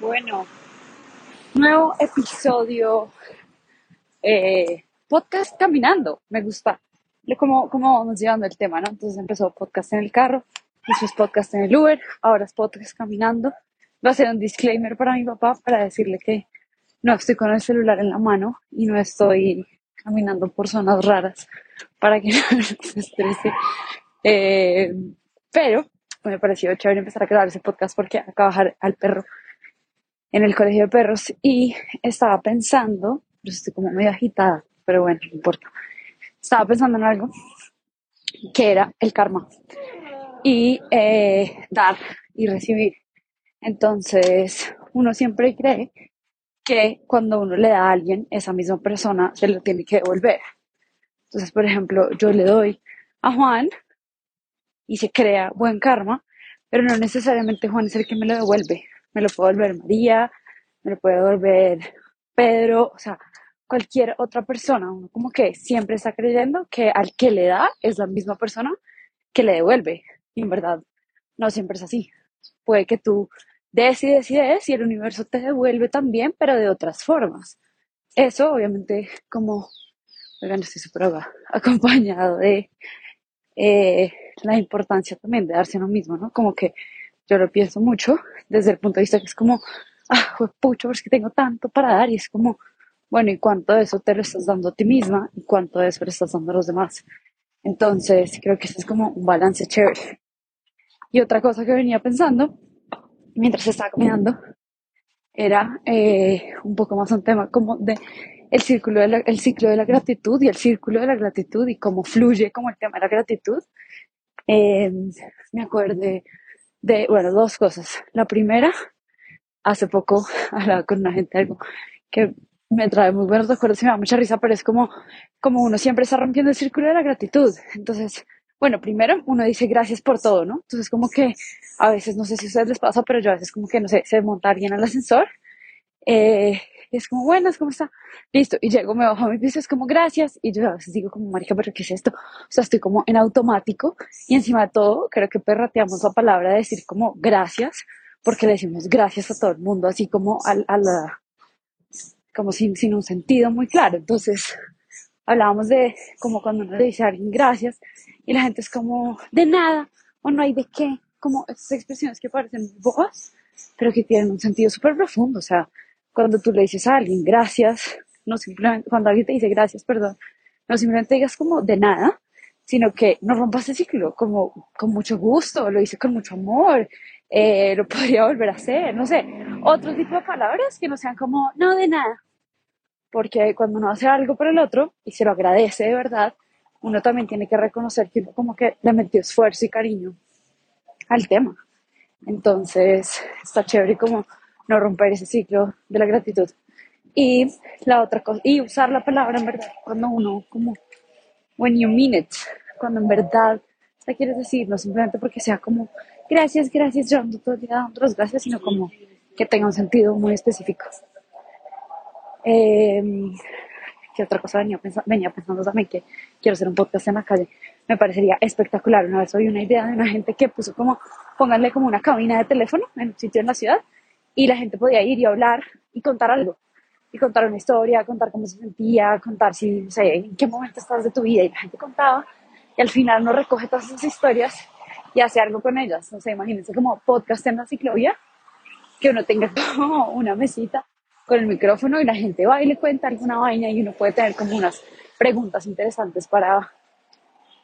Bueno, nuevo episodio, eh, podcast caminando, me gusta. Cómo, cómo vamos llevando el tema, ¿no? Entonces empezó podcast en el carro, después podcast en el Uber, ahora es podcast caminando. Va a ser un disclaimer para mi papá para decirle que no estoy con el celular en la mano y no estoy caminando por zonas raras para que no se estrese. Eh, pero me pareció chévere empezar a grabar ese podcast porque acaba de bajar al perro en el colegio de perros y estaba pensando, yo estoy como medio agitada, pero bueno, no importa. Estaba pensando en algo que era el karma y eh, dar y recibir. Entonces, uno siempre cree que cuando uno le da a alguien, esa misma persona se lo tiene que devolver. Entonces, por ejemplo, yo le doy a Juan y se crea buen karma, pero no necesariamente Juan es el que me lo devuelve me lo puede volver María, me lo puede volver Pedro, o sea, cualquier otra persona. Uno como que siempre está creyendo que al que le da es la misma persona que le devuelve. Y en verdad, no siempre es así. Puede que tú des y des y des y el universo te devuelve también, pero de otras formas. Eso, obviamente, como, oigan, estoy súper acompañado de eh, la importancia también de darse a uno mismo, ¿no? Como que yo lo pienso mucho desde el punto de vista que es como, ah, pucho, es que tengo tanto para dar y es como, bueno, ¿y cuánto de eso te lo estás dando a ti misma y cuánto de eso le estás dando a los demás? Entonces, creo que eso es como un balance chévere. Y otra cosa que venía pensando mientras estaba caminando era eh, un poco más un tema como de el círculo de la, el ciclo de la gratitud y el círculo de la gratitud y cómo fluye como el tema de la gratitud. Eh, me acordé de, bueno, dos cosas. La primera, hace poco hablaba con una gente algo que me trae muy buenos recuerdos y me da mucha risa, pero es como, como uno siempre está rompiendo el círculo de la gratitud. Entonces, bueno, primero uno dice gracias por todo, ¿no? Entonces, como que a veces, no sé si ustedes les pasa, pero yo a veces como que, no sé, se monta alguien al ascensor eh, y es como, buenas, ¿cómo está? Listo. Y llego, me bajo a mi piso, es como, gracias. Y yo a veces digo como, marica, ¿pero qué es esto? O sea, estoy como en automático. Y encima de todo, creo que perrateamos la palabra de decir como, gracias, porque le decimos gracias a todo el mundo, así como a, a la, como sin, sin un sentido muy claro. Entonces, hablábamos de como cuando uno le dice a alguien gracias y la gente es como, de nada, o no hay de qué, como esas expresiones que parecen bobas, pero que tienen un sentido súper profundo. O sea, cuando tú le dices a alguien gracias, no simplemente, cuando alguien te dice gracias, perdón, no simplemente digas como de nada, sino que no rompas el ciclo, como con mucho gusto, lo hice con mucho amor, eh, lo podría volver a hacer, no sé, otro tipo de palabras que no sean como no de nada, porque cuando uno hace algo por el otro y se lo agradece de verdad, uno también tiene que reconocer que uno como que le metió esfuerzo y cariño al tema. Entonces, está chévere como no romper ese ciclo de la gratitud. Y la otra cosa, y usar la palabra en verdad, cuando uno, como, when you mean it, cuando en verdad te quieres decir, no simplemente porque sea como, gracias, gracias, yo ando todo el día dando las gracias, sino como que tenga un sentido muy específico. Eh, ¿Qué otra cosa venía pensando, venía pensando también? Que quiero hacer un podcast en la calle. Me parecería espectacular. Una vez oí una idea de una gente que puso como, pónganle como una cabina de teléfono en un sitio en la ciudad y la gente podía ir y hablar y contar algo. Y contar una historia, contar cómo se sentía, contar si, no sé, en qué momento estás de tu vida. Y la gente contaba y al final uno recoge todas esas historias y hace algo con ellas. No sé, imagínense como podcast en la ciclovía, que uno tenga como una mesita con el micrófono y la gente va y le cuenta alguna vaina y uno puede tener como unas preguntas interesantes para,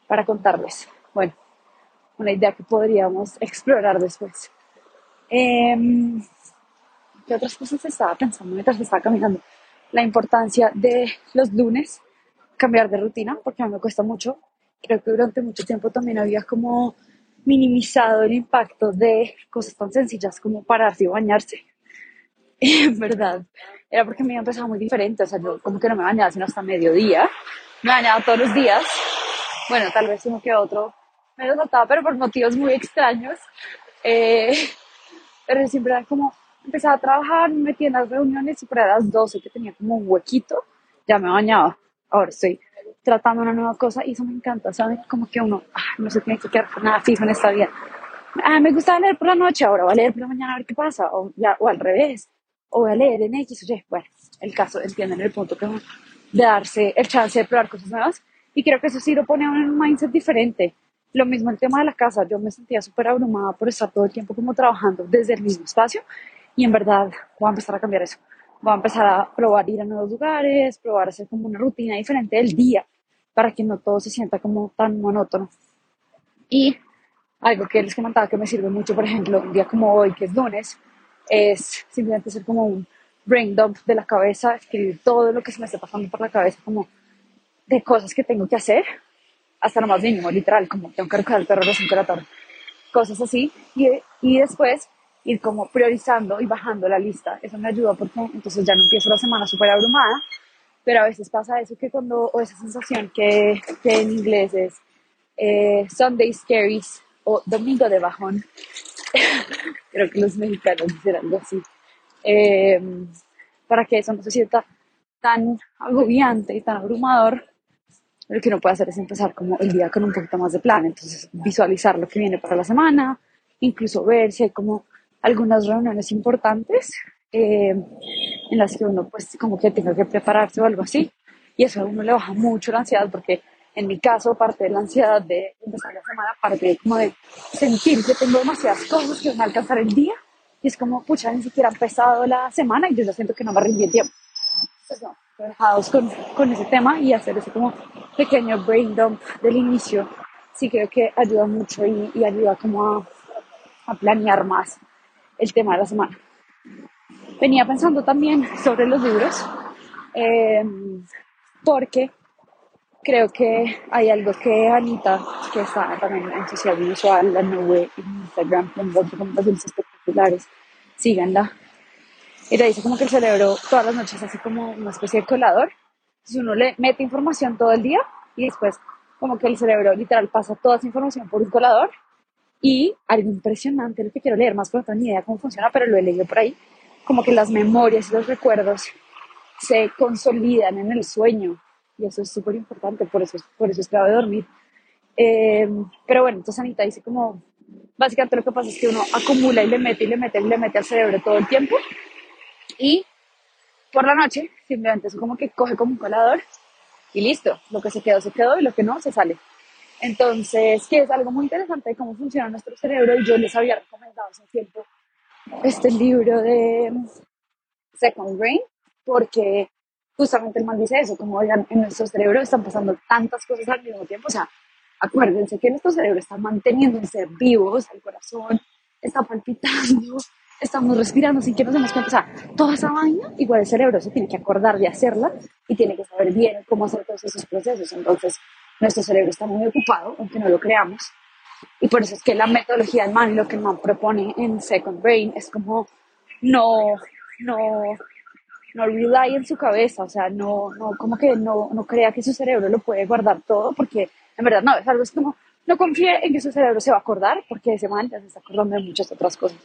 para contarles. Bueno, una idea que podríamos explorar después. Eh, ¿Qué otras cosas estaba pensando mientras estaba caminando? La importancia de los lunes cambiar de rutina, porque a mí me cuesta mucho. Creo que durante mucho tiempo también había como minimizado el impacto de cosas tan sencillas como pararse y bañarse. En verdad, era porque me había empezado muy diferente. O sea, yo como que no me bañaba sino hasta mediodía. Me bañaba todos los días. Bueno, tal vez uno que otro me lo notaba, pero por motivos muy extraños. Eh, pero siempre era como, empezaba a trabajar, me metía en las reuniones y por a las 12 que tenía como un huequito, ya me bañaba. Ahora estoy tratando una nueva cosa y eso me encanta, ¿saben? Como que uno no se tiene que quedar con nada fijo en esta vida. ah, me gusta leer por la noche, ahora voy a leer por la mañana a ver qué pasa, o, ya, o al revés, o voy a leer en X o Y. Bueno, el caso, entienden el punto que de darse el chance de probar cosas nuevas. Y creo que eso sí lo pone a un mindset diferente. Lo mismo el tema de la casa, yo me sentía súper abrumada por estar todo el tiempo como trabajando desde el mismo espacio y en verdad voy a empezar a cambiar eso. Voy a empezar a probar ir a nuevos lugares, probar hacer como una rutina diferente del día para que no todo se sienta como tan monótono. Y algo que les comentaba que me sirve mucho, por ejemplo, un día como hoy, que es lunes, es simplemente ser como un brain dump de la cabeza, escribir todo lo que se me está pasando por la cabeza, como de cosas que tengo que hacer, hasta lo más mínimo, literal, como tengo que recoger el perro a las 5 de la tarde, cosas así, y, y después ir como priorizando y bajando la lista. Eso me ayuda porque entonces ya no empiezo la semana súper abrumada, pero a veces pasa eso que cuando, o esa sensación que, que en inglés es eh, Sunday Scaries o Domingo de Bajón, creo que los mexicanos dicen algo así, eh, para que eso no se sienta tan agobiante y tan abrumador, lo que uno puede hacer es empezar como el día con un poquito más de plan, entonces visualizar lo que viene para la semana, incluso ver si hay como algunas reuniones importantes eh, en las que uno pues como que tenga que prepararse o algo así, y eso a uno le baja mucho la ansiedad porque en mi caso, parte de la ansiedad de empezar la semana, parte como de sentir que tengo demasiadas cosas que van a alcanzar el día, y es como, pucha, ni siquiera ha empezado la semana y yo ya siento que no me rindí el tiempo. Entonces, no, con, con ese tema y hacer ese como pequeño brain dump del inicio, sí creo que ayuda mucho y, y ayuda como a, a planear más el tema de la semana. Venía pensando también sobre los libros, eh, porque creo que hay algo que Anita, que está también en social visual, la nube, en Instagram, en recomendaciones espectaculares, síganla. Ella dice como que el cerebro todas las noches hace como una especie de colador. Si uno le mete información todo el día y después como que el cerebro literal pasa toda esa información por un colador y algo impresionante, lo que quiero leer más, pero no tengo ni idea cómo funciona, pero lo he leído por ahí, como que las memorias y los recuerdos se consolidan en el sueño y eso es súper importante, por eso, por eso es clave dormir. Eh, pero bueno, entonces Anita dice como, básicamente lo que pasa es que uno acumula y le mete y le mete y le mete al cerebro todo el tiempo y por la noche simplemente es como que coge como un colador y listo, lo que se quedó se quedó y lo que no se sale. Entonces, que es algo muy interesante de cómo funciona nuestro cerebro y yo les había recomendado hace tiempo este libro de Second Brain porque justamente el mal dice eso, como oigan, en nuestro cerebro están pasando tantas cosas al mismo tiempo, o sea, acuérdense que nuestro cerebro está manteniéndose vivos, el corazón está palpitando, estamos respirando sin que nos demos cuenta, o sea, toda esa vaina, igual el cerebro se tiene que acordar de hacerla y tiene que saber bien cómo hacer todos esos procesos, entonces nuestro cerebro está muy ocupado, aunque no lo creamos, y por eso es que la metodología del man, lo que el man propone en Second Brain, es como no, no no rely en su cabeza, o sea, no, no, como que no, no crea que su cerebro lo puede guardar todo, porque en verdad no, es algo es como, no confíe en que su cerebro se va a acordar, porque ese man ya se está acordando de muchas otras cosas.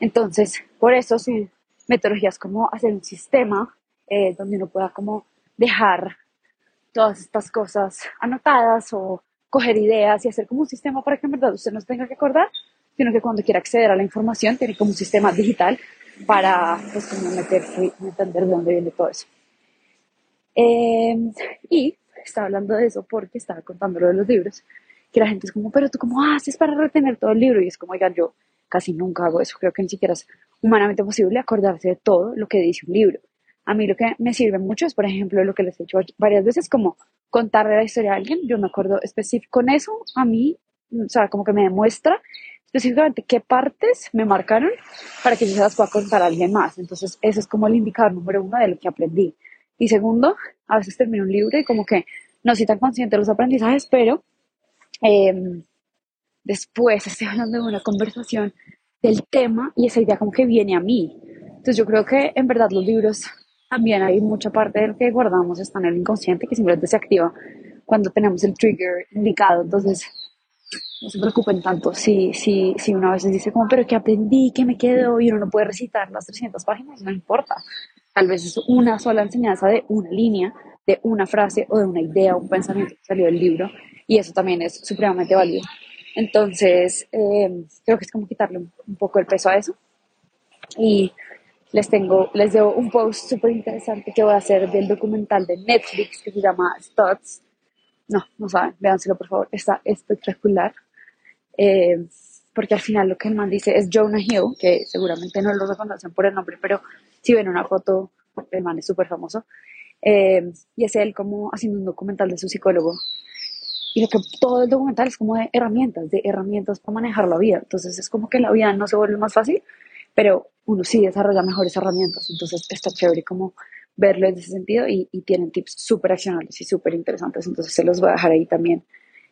Entonces, por eso sí, metodologías como hacer un sistema eh, donde uno pueda como dejar todas estas cosas anotadas o coger ideas y hacer como un sistema para que en verdad usted no tenga que acordar, sino que cuando quiera acceder a la información tiene como un sistema digital para pues como meterse y entender de dónde viene todo eso. Eh, y estaba hablando de eso porque estaba contando lo de los libros, que la gente es como, pero tú cómo haces para retener todo el libro? Y es como, oigan, yo casi nunca hago eso, creo que ni siquiera es humanamente posible acordarse de todo lo que dice un libro. A mí lo que me sirve mucho es, por ejemplo, lo que les he hecho varias veces, como contarle la historia a alguien, yo me acuerdo específico con eso, a mí, o sea, como que me demuestra específicamente qué partes me marcaron para que yo se las pueda contar a alguien más. Entonces, ese es como el indicador número uno de lo que aprendí. Y segundo, a veces termino un libro y como que no soy tan consciente de los aprendizajes, pero em, después estoy hablando de una conversación del tema y esa idea como que viene a mí. Entonces yo creo que en verdad los libros también hay mucha parte de lo que guardamos está en el inconsciente que simplemente se activa cuando tenemos el trigger indicado. Entonces no se preocupen tanto si, si, si uno a veces dice como, pero que aprendí, que me quedo y uno no puede recitar las 300 páginas, no importa. Tal vez es una sola enseñanza de una línea, de una frase o de una idea, un pensamiento que salió del libro y eso también es supremamente válido. Entonces, eh, creo que es como quitarle un, poco el peso a eso. Y les tengo, les debo un post súper interesante que voy a hacer del documental de Netflix que se llama Studs. No, no saben, véanselo por favor, está espectacular. Eh, porque al final lo que el man dice es Jonah Hill, que seguramente no lo reconocen por el nombre, pero si ven una foto, el man es súper famoso. Eh, y es él como haciendo un documental de su psicólogo. Y lo que todo el documental es como de herramientas, de herramientas para manejar la vida. Entonces es como que la vida no se vuelve más fácil, pero uno sí desarrolla mejores herramientas. Entonces está chévere como verlo en ese sentido y, tienen tips súper accionables y súper interesantes. Entonces se los voy a dejar ahí también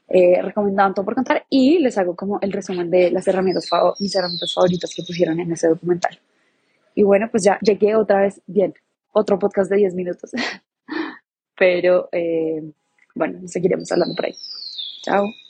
eh, recomendado por contar y les hago como el resumen de las herramientas, mis herramientas favoritas que pusieron en ese documental. Y bueno, pues ya llegué otra vez bien, otro podcast de 10 minutos. Pero eh, bueno, seguiremos hablando por ahí. Chao.